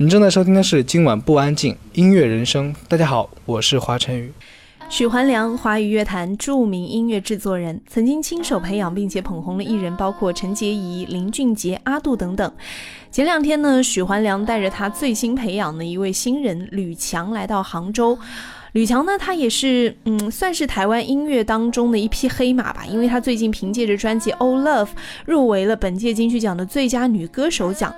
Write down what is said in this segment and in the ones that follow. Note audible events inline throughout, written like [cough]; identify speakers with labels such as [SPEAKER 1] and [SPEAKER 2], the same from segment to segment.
[SPEAKER 1] 你正在收听的是今晚不安静音乐人生。大家好，我是华晨宇。
[SPEAKER 2] 许环良，华语乐坛著名音乐制作人，曾经亲手培养并且捧红了艺人，包括陈洁仪、林俊杰、阿杜等等。前两天呢，许环良带着他最新培养的一位新人吕强来到杭州。吕强呢，他也是嗯，算是台湾音乐当中的一匹黑马吧，因为他最近凭借着专辑《Old Love》入围了本届金曲奖的最佳女歌手奖。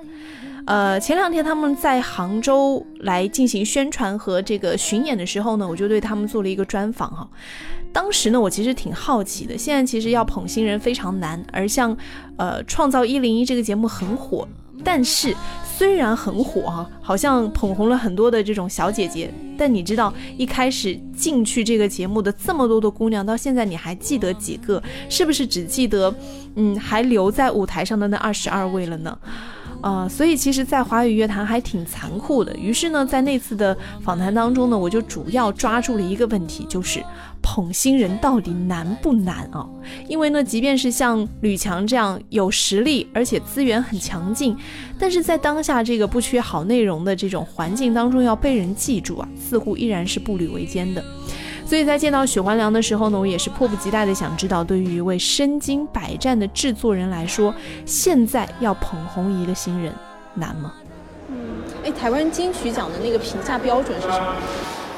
[SPEAKER 2] 呃，前两天他们在杭州来进行宣传和这个巡演的时候呢，我就对他们做了一个专访哈。当时呢，我其实挺好奇的。现在其实要捧新人非常难，而像呃《创造一零一》这个节目很火，但是虽然很火哈，好像捧红了很多的这种小姐姐，但你知道一开始进去这个节目的这么多的姑娘，到现在你还记得几个？是不是只记得嗯还留在舞台上的那二十二位了呢？呃，所以其实，在华语乐坛还挺残酷的。于是呢，在那次的访谈当中呢，我就主要抓住了一个问题，就是捧新人到底难不难啊？因为呢，即便是像吕强这样有实力，而且资源很强劲，但是在当下这个不缺好内容的这种环境当中，要被人记住啊，似乎依然是步履维艰的。所以在见到许环良的时候呢，我也是迫不及待的想知道，对于一位身经百战的制作人来说，现在要捧红一个新人难吗？
[SPEAKER 3] 嗯，哎，台湾金曲奖的那个评价标准是什么？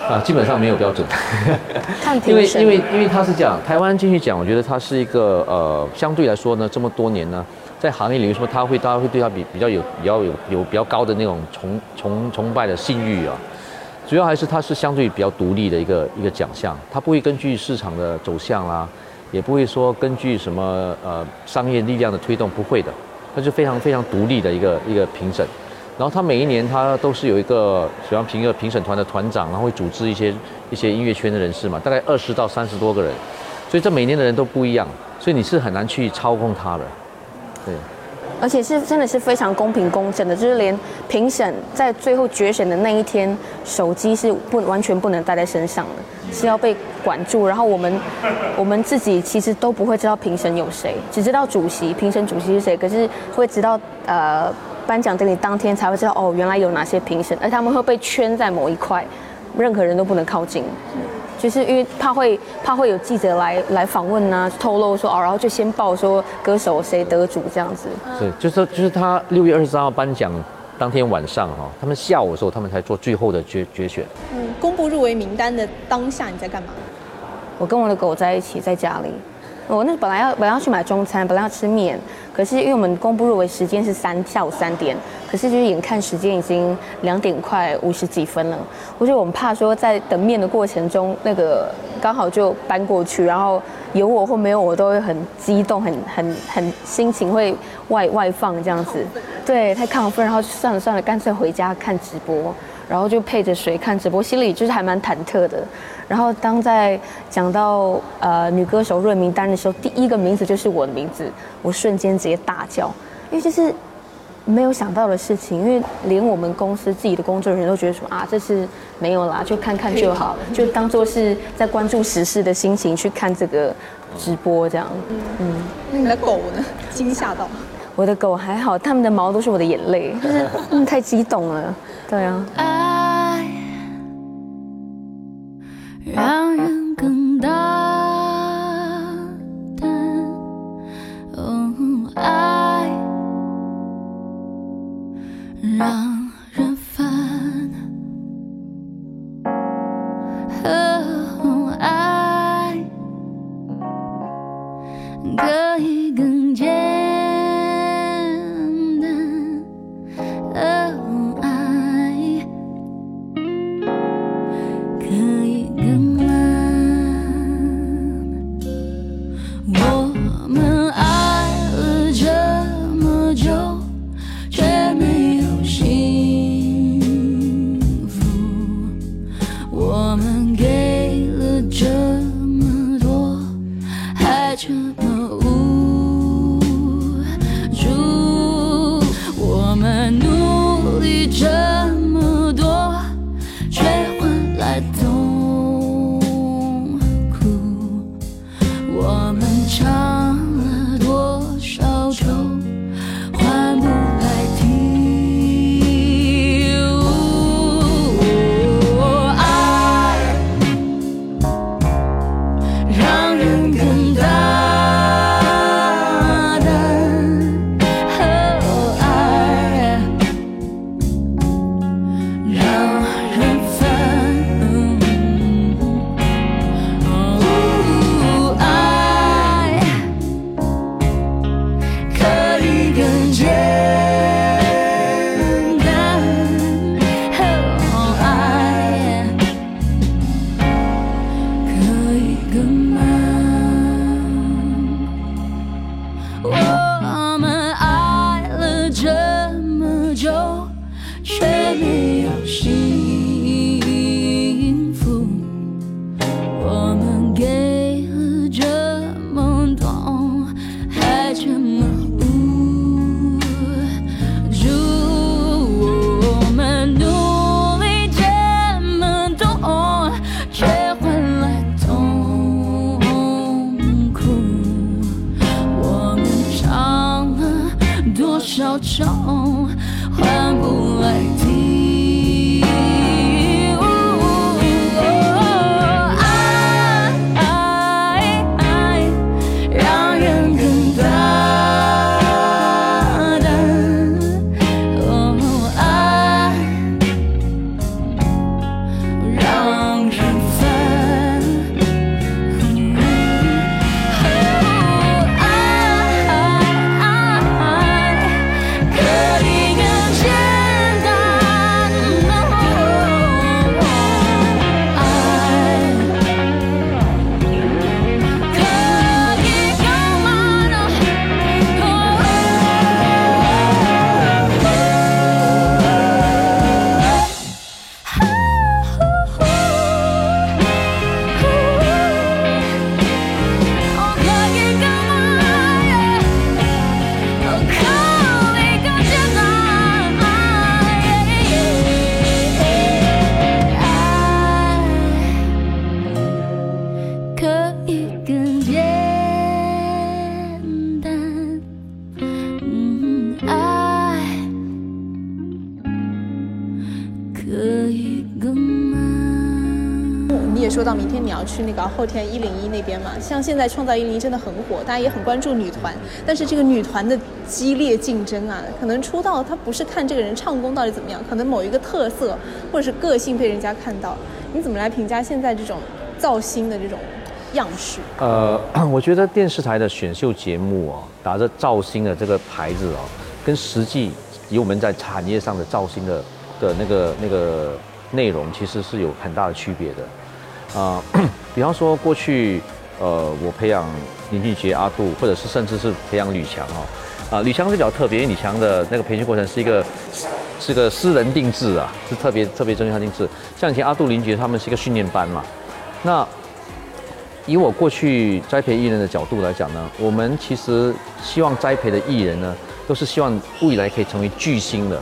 [SPEAKER 4] 啊，基本上没有标准。[laughs]
[SPEAKER 3] 看
[SPEAKER 4] 因为因为因为他是这样，台湾金曲奖，我觉得它是一个呃，相对来说呢，这么多年呢，在行业里说，他会大家会对他比比较有比较有有比较高的那种崇崇崇拜的信誉啊。主要还是它是相对比较独立的一个一个奖项，它不会根据市场的走向啦，也不会说根据什么呃商业力量的推动，不会的，它是非常非常独立的一个一个评审。然后它每一年它都是有一个喜欢评一个评审团的团长，然后会组织一些一些音乐圈的人士嘛，大概二十到三十多个人，所以这每年的人都不一样，所以你是很难去操控它的，对。
[SPEAKER 5] 而且是真的是非常公平公正的，就是连评审在最后决选的那一天，手机是不完全不能带在身上的，是要被管住。然后我们我们自己其实都不会知道评审有谁，只知道主席评审主席是谁，可是会知道呃颁奖典礼当天才会知道哦，原来有哪些评审，而他们会被圈在某一块，任何人都不能靠近。就是因为怕会怕会有记者来来访问呐，透露说哦，然后就先报说歌手谁得主这样子。
[SPEAKER 4] 是，就是就是他六月二十三号颁奖当天晚上哈，他们下午的时候他们才做最后的决决选。
[SPEAKER 3] 嗯，公布入围名单的当下你在干嘛？
[SPEAKER 5] 我跟我的狗在一起，在家里。我那本来要本来要去买中餐，本来要吃面，可是因为我们公布入围时间是三下午三点，可是就是眼看时间已经两点快五十几分了，我觉得我们怕说在等面的过程中，那个刚好就搬过去，然后有我或没有我都会很激动，很很很心情会外外放这样子，对，太亢奋，然后算了算了，干脆回家看直播。然后就配着水看直播，心里就是还蛮忐忑的。然后当在讲到呃女歌手入名单的时候，第一个名字就是我的名字，我瞬间直接大叫，因为就是没有想到的事情，因为连我们公司自己的工作人员都觉得说啊，这是没有啦，就看看就好，就当做是在关注时事的心情去看这个直播这样。
[SPEAKER 3] 嗯，那你的狗呢？惊吓到？
[SPEAKER 5] 我的狗还好，它们的毛都是我的眼泪，就是太激动了。对啊。
[SPEAKER 2] 说到明天你要去那个后天一零一那边嘛，像现在创造一零一真的很火，大家也很关注女团，但是这个女团的激烈竞争啊，可能出道他不是看这个人唱功到底怎么样，可能某一个特色或者是个性被人家看到，你怎么来评价现在这种造星的这种样式？
[SPEAKER 4] 呃，[coughs] 我觉得电视台的选秀节目哦，打着造星的这个牌子哦，跟实际以我们在产业上的造星的的那个那个内容，其实是有很大的区别的。啊、[clears throat] 比方说过去，呃，我培养林俊杰、阿杜，或者是甚至是培养吕强哦，啊、吕强是比较特别，因为吕强的那个培训过程是一个是个私人定制啊，是特别特别针对他定制。像以前阿杜、林杰他们是一个训练班嘛，那以我过去栽培艺人的角度来讲呢，我们其实希望栽培的艺人呢，都是希望未来可以成为巨星的。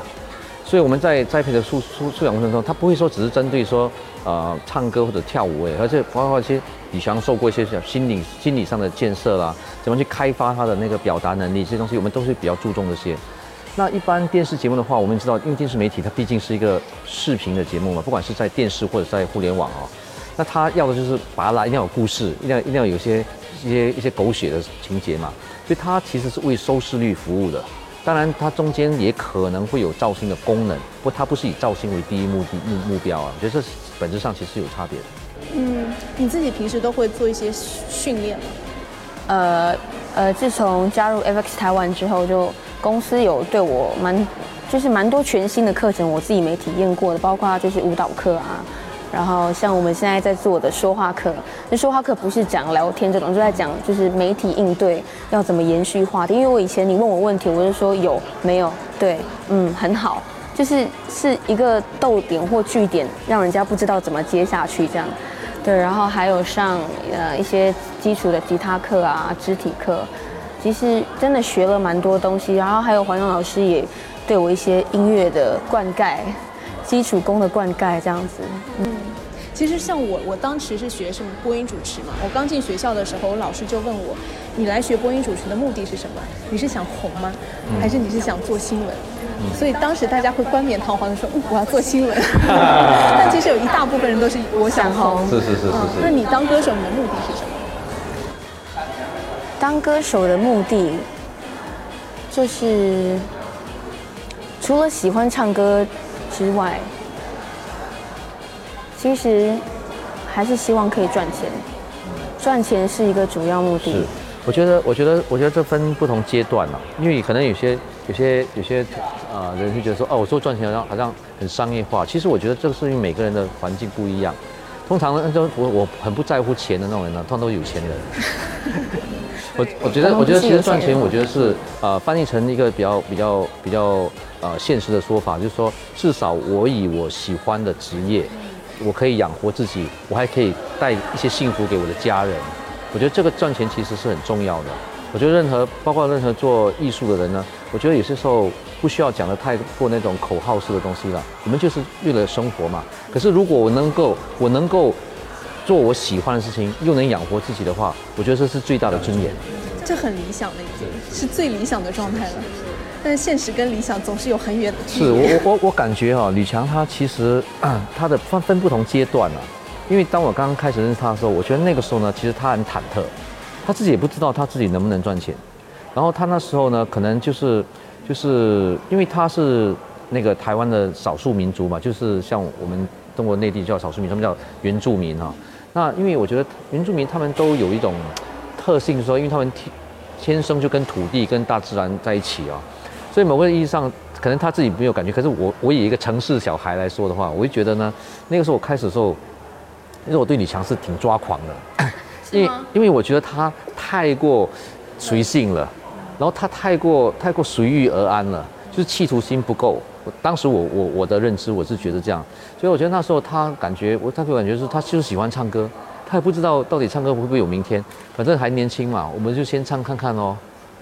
[SPEAKER 4] 所以我们在栽培的素素素养过程中，他不会说只是针对说呃唱歌或者跳舞诶，而且包括一些李翔受过一些心理心理上的建设啦，怎么去开发他的那个表达能力，这些东西我们都是比较注重这些。那一般电视节目的话，我们知道，因为电视媒体它毕竟是一个视频的节目嘛，不管是在电视或者在互联网哦，那他要的就是把它拉，一定要有故事，一定要一定要有一些一些一些狗血的情节嘛，所以它其实是为收视率服务的。当然，它中间也可能会有造星的功能，不过它不是以造星为第一目的目目标啊。我觉得是本质上其实是有差别的。
[SPEAKER 2] 嗯，你自己平时都会做一些训练吗？
[SPEAKER 5] 呃呃，自从加入 FX 台湾之后，就公司有对我蛮就是蛮多全新的课程，我自己没体验过的，包括就是舞蹈课啊，然后像我们现在在做的说话课，那说话课不是讲聊天这种，就在讲就是媒体应对要怎么延续话题。因为我以前你问我问题，我就说有没有对，嗯，很好，就是是一个逗点或句点，让人家不知道怎么接下去这样。对，然后还有上呃一些基础的吉他课啊、肢体课，其实真的学了蛮多东西。然后还有黄勇老师也对我一些音乐的灌溉、基础功的灌溉这样子。
[SPEAKER 2] 嗯其实像我，我当时是学什么播音主持嘛。我刚进学校的时候，我老师就问我：“你来学播音主持的目的是什么？你是想红吗？还是你是想做新闻？”所以当时大家会冠冕堂皇的说：“嗯，我要做新闻。[laughs] ”但其实有一大部分人都是我想红。
[SPEAKER 4] 是是是是
[SPEAKER 2] 嗯那。你当歌手，你的目的是什么？
[SPEAKER 5] 当歌手的目的，就是除了喜欢唱歌之外，其实还是希望可以赚钱。赚钱是一个主要目的
[SPEAKER 4] 是。，我觉得，我觉得，我觉得这分不同阶段了，因为可能有些、有些、有些呃人会觉得说，哦，我说赚钱好像好像很商业化。其实我觉得这个是因为每个人的环境不一样。通常呢，就我我很不在乎钱的那种人呢，通常都是有钱人。[laughs] 我我觉得，我觉得其实赚钱，我觉得是呃翻译成一个比较比较比较呃现实的说法，就是说至少我以我喜欢的职业，我可以养活自己，我还可以带一些幸福给我的家人。我觉得这个赚钱其实是很重要的。我觉得任何包括任何做艺术的人呢，我觉得有些时候不需要讲的太过那种口号式的东西了。我们就是为了生活嘛。可是如果我能够我能够做我喜欢的事情，又能养活自己的话，我觉得这是最大的尊严。
[SPEAKER 3] 这很理想的，已经是最理想的状态了。但是现实跟理想总是有很远的距离。
[SPEAKER 4] 是我我我我感觉哈，吕强他其实 [clears throat] 他的分分不同阶段啊。因为当我刚刚开始认识他的时候，我觉得那个时候呢，其实他很忐忑，他自己也不知道他自己能不能赚钱。然后他那时候呢，可能就是就是因为他是那个台湾的少数民族嘛，就是像我们中国内地叫少数民族，他们叫原住民哈。那因为我觉得原住民他们都有一种特性，说因为他们天天生就跟土地跟大自然在一起啊，所以某个意义上可能他自己没有感觉。可是我我以一个城市小孩来说的话，我就觉得呢，那个时候我开始的时候。因为我对李强是挺抓狂的，[coughs]
[SPEAKER 3] 因为
[SPEAKER 4] 因为我觉得他太过随性了，然后他太过太过随遇而安了，就是企图心不够。我当时我我我的认知我是觉得这样，所以我觉得那时候他感觉我他给我感觉是他就是喜欢唱歌，他也不知道到底唱歌会不会有明天，反正还年轻嘛，我们就先唱看看哦，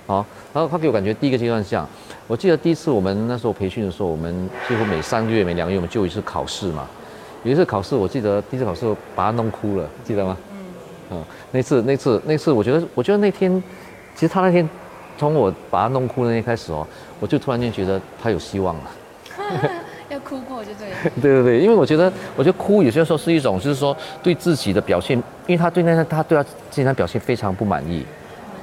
[SPEAKER 4] 好。然后他给我感觉第一个阶段是这样，我记得第一次我们那时候培训的时候，我们几乎每三个月每两个月我们就一次考试嘛。有一次考试，我记得第一次考试把他弄哭了，记得吗？嗯，那次那次那次，我觉得我觉得那天，其实他那天从我把他弄哭的那开始哦，我就突然间觉得他有希望了。[laughs]
[SPEAKER 3] 要哭过就对了。[laughs]
[SPEAKER 4] 对对对，因为我觉得我觉得哭有些时候是一种，就是说对自己的表现，因为他对那他对他自己的表现非常不满意，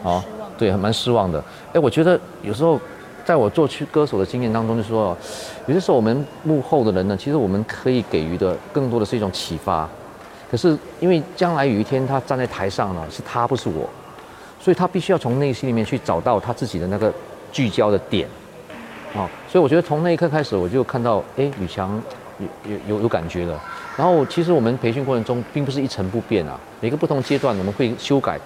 [SPEAKER 3] 哦，
[SPEAKER 4] 对，蛮失望的。哎，我觉得有时候。在我做去歌手的经验当中，就说，有些时候我们幕后的人呢，其实我们可以给予的更多的是一种启发。可是因为将来有一天他站在台上呢，是他不是我，所以他必须要从内心里面去找到他自己的那个聚焦的点。啊，所以我觉得从那一刻开始，我就看到，哎，吕强有有有有感觉了。然后其实我们培训过程中并不是一成不变啊，每个不同阶段我们会修改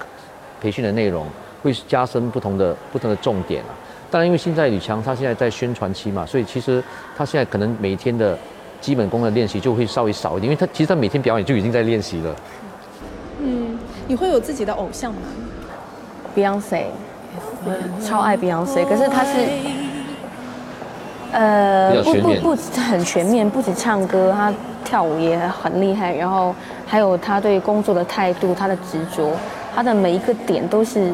[SPEAKER 4] 培训的内容，会加深不同的不同的重点啊。当然，因为现在李强他现在在宣传期嘛，所以其实他现在可能每天的基本功的练习就会稍微少一点，因为他其实他每天表演就已经在练习了。
[SPEAKER 3] 嗯，你会有自己的偶像吗
[SPEAKER 5] ？Beyonce，超爱 Beyonce，可是他是呃不不不很全面，不止唱歌，他跳舞也很厉害，然后还有他对工作的态度，他的执着，他的每一个点都是。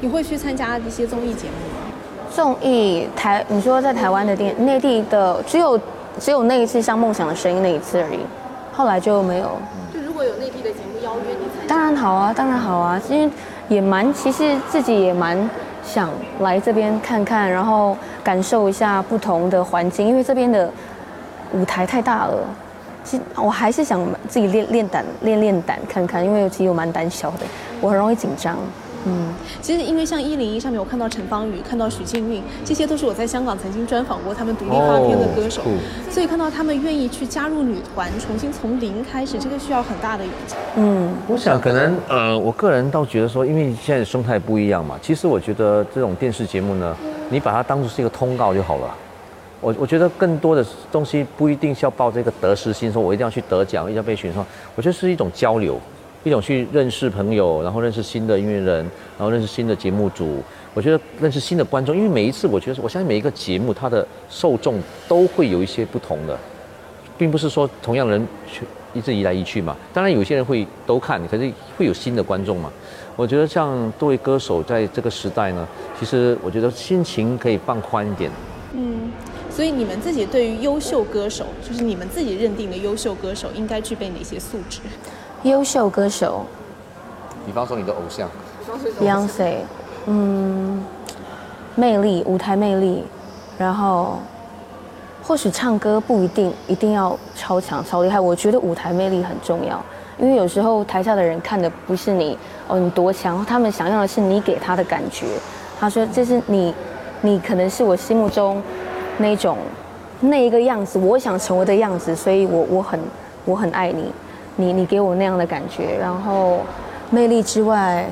[SPEAKER 3] 你会去参加一些综艺节目吗？
[SPEAKER 5] 综艺台，你说在台湾的电内地的，只有只有那一次像《梦想的声音》那一次而已，后来就没有。
[SPEAKER 3] 就如果有内地的节目邀约你参加，
[SPEAKER 5] 当然好啊，当然好啊，因为也蛮，其实自己也蛮想来这边看看，然后感受一下不同的环境，因为这边的舞台太大了。其实我还是想自己练练胆，练练胆看看，因为其实我蛮胆小的，我很容易紧张。嗯，
[SPEAKER 3] 其实因为像一零一上面，我看到陈芳宇，看到许静韵，这些都是我在香港曾经专访过他们独立发片的歌手，
[SPEAKER 4] 哦
[SPEAKER 3] 所以看到他们愿意去加入女团，重新从零开始，这个需要很大的勇气。
[SPEAKER 5] 嗯，
[SPEAKER 4] 我想可能呃，我个人倒觉得说，因为现在的生态不一样嘛，其实我觉得这种电视节目呢，你把它当做是一个通告就好了。我我觉得更多的东西不一定是要抱这个得失心，说我一定要去得奖，一定要被选上。我觉得是一种交流，一种去认识朋友，然后认识新的音乐人，然后认识新的节目组。我觉得认识新的观众，因为每一次我觉得我相信每一个节目它的受众都会有一些不同的，并不是说同样的人去一直移来移去嘛。当然有些人会都看，可是会有新的观众嘛。我觉得像作为歌手在这个时代呢，其实我觉得心情可以放宽一点。
[SPEAKER 3] 嗯，所以你们自己对于优秀歌手，就是你们自己认定的优秀歌手，应该具备哪些素质？
[SPEAKER 5] 优秀歌手
[SPEAKER 4] 比方说你的偶像
[SPEAKER 5] ，Beyonce，嗯，魅力，舞台魅力，然后或许唱歌不一定一定要超强超厉害，我觉得舞台魅力很重要，因为有时候台下的人看的不是你哦你多强，他们想要的是你给他的感觉。他说这是你，你可能是我心目中那种那一个样子，我想成为的样子，所以我我很我很爱你，你你给我那样的感觉，然后魅力之外。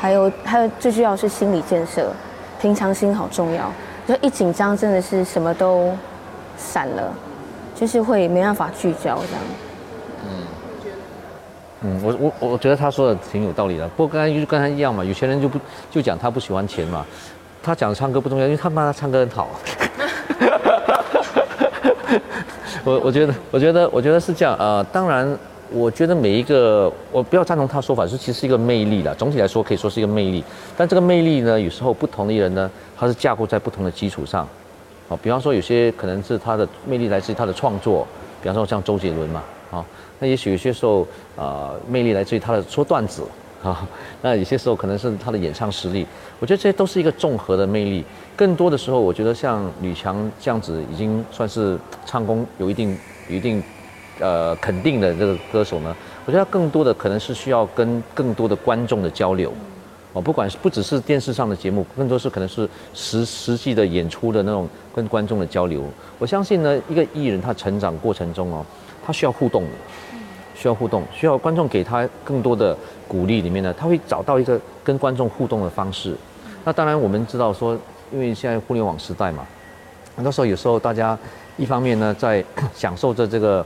[SPEAKER 5] 还有还有最重要是心理建设，平常心好重要。就一紧张真的是什么都散了，就是会没办法聚焦这样。
[SPEAKER 4] 嗯，我我我觉得他说的挺有道理的。不过刚才就跟他一样嘛，有钱人就不就讲他不喜欢钱嘛，他讲唱歌不重要，因为他妈他唱歌很好。我我觉得我觉得我觉得是这样呃，当然我觉得每一个我不要赞同他说法，是其实是一个魅力的，总体来说可以说是一个魅力。但这个魅力呢，有时候不同的人呢，他是架构在不同的基础上。啊，比方说有些可能是他的魅力来自于他的创作，比方说像周杰伦嘛，啊，那也许有些时候啊、魅力来自于他的说段子，[laughs] 啊，那有些时候可能是他的演唱实力。我觉得这些都是一个综合的魅力。更多的时候，我觉得像吕强这样子，已经算是唱功有一定有一定呃肯定的这个歌手呢，我觉得他更多的可能是需要跟更多的观众的交流。哦，不管是不只是电视上的节目，更多是可能是实实际的演出的那种跟观众的交流。我相信呢，一个艺人他成长过程中哦，他需要互动的，需要互动，需要观众给他更多的鼓励。里面呢，他会找到一个跟观众互动的方式。那当然，我们知道说，因为现在互联网时代嘛，很多时候有时候大家一方面呢在享受着这个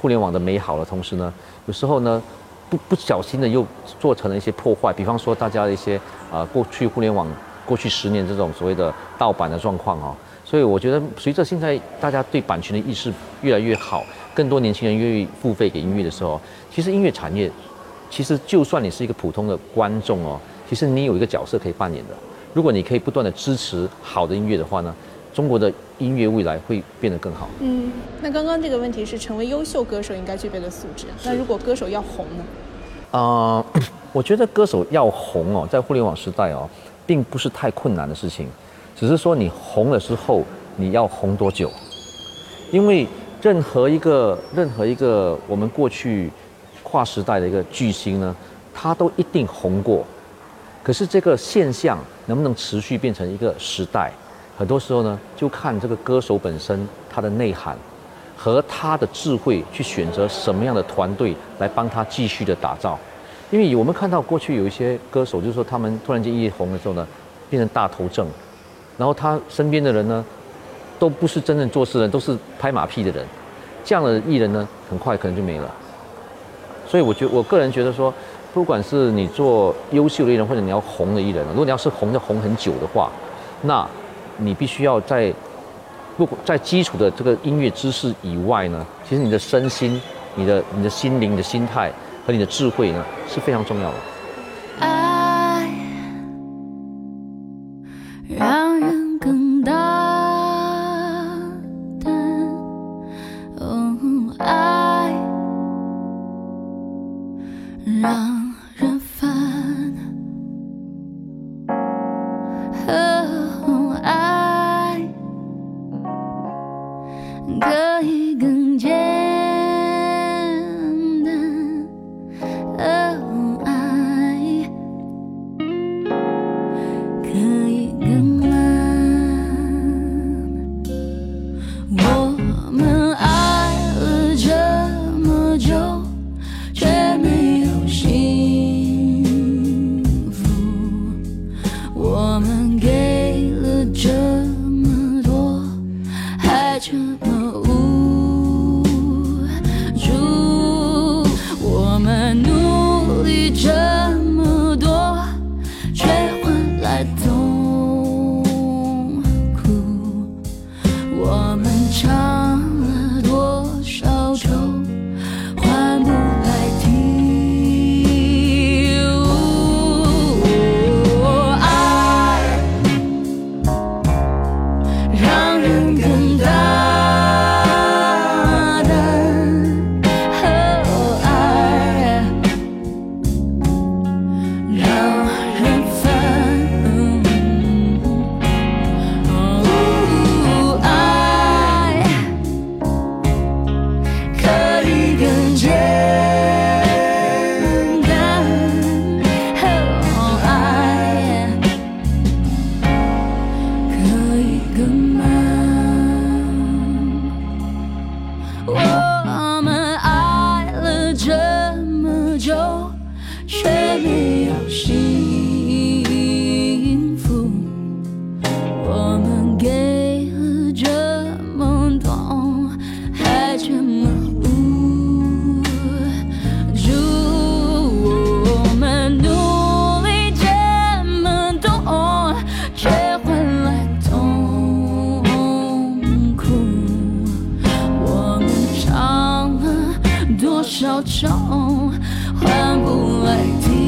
[SPEAKER 4] 互联网的美好的同时呢，有时候呢不不小心的又做成了一些破坏，比方说大家的一些啊、过去互联网过去十年这种所谓的盗版的状况哦，所以我觉得随着现在大家对版权的意识越来越好，更多年轻人愿意付费给音乐的时候，其实音乐产业其实就算你是一个普通的观众哦，其实你有一个角色可以扮演的。如果你可以不断的支持好的音乐的话呢，中国的音乐未来会变得更好。
[SPEAKER 3] 嗯，那刚刚这个问题是成为优秀歌手应该具备的素质。那如果歌手要红呢？
[SPEAKER 4] 呃，[coughs] 我觉得歌手要红哦，在互联网时代哦，并不是太困难的事情，只是说你红了之后，你要红多久？因为任何一个任何一个我们过去跨时代的一个巨星呢，他都一定红过。可是这个现象能不能持续变成一个时代，很多时候呢，就看这个歌手本身他的内涵和他的智慧去选择什么样的团队来帮他继续的打造。因为我们看到过去有一些歌手，就是说他们突然间一红的时候呢，变成大头症，然后他身边的人呢，都不是真正做事的人，都是拍马屁的人，这样的艺人呢，很快可能就没了。所以我觉我个人觉得说，不管是你做优秀的艺人，或者你要红的艺人，如果你要是红的红很久的话，那你必须要在不在基础的这个音乐知识以外呢，其实你的身心、你的你的心灵、你的心态和你的智慧呢是非常重要的。
[SPEAKER 6] 小中换不来。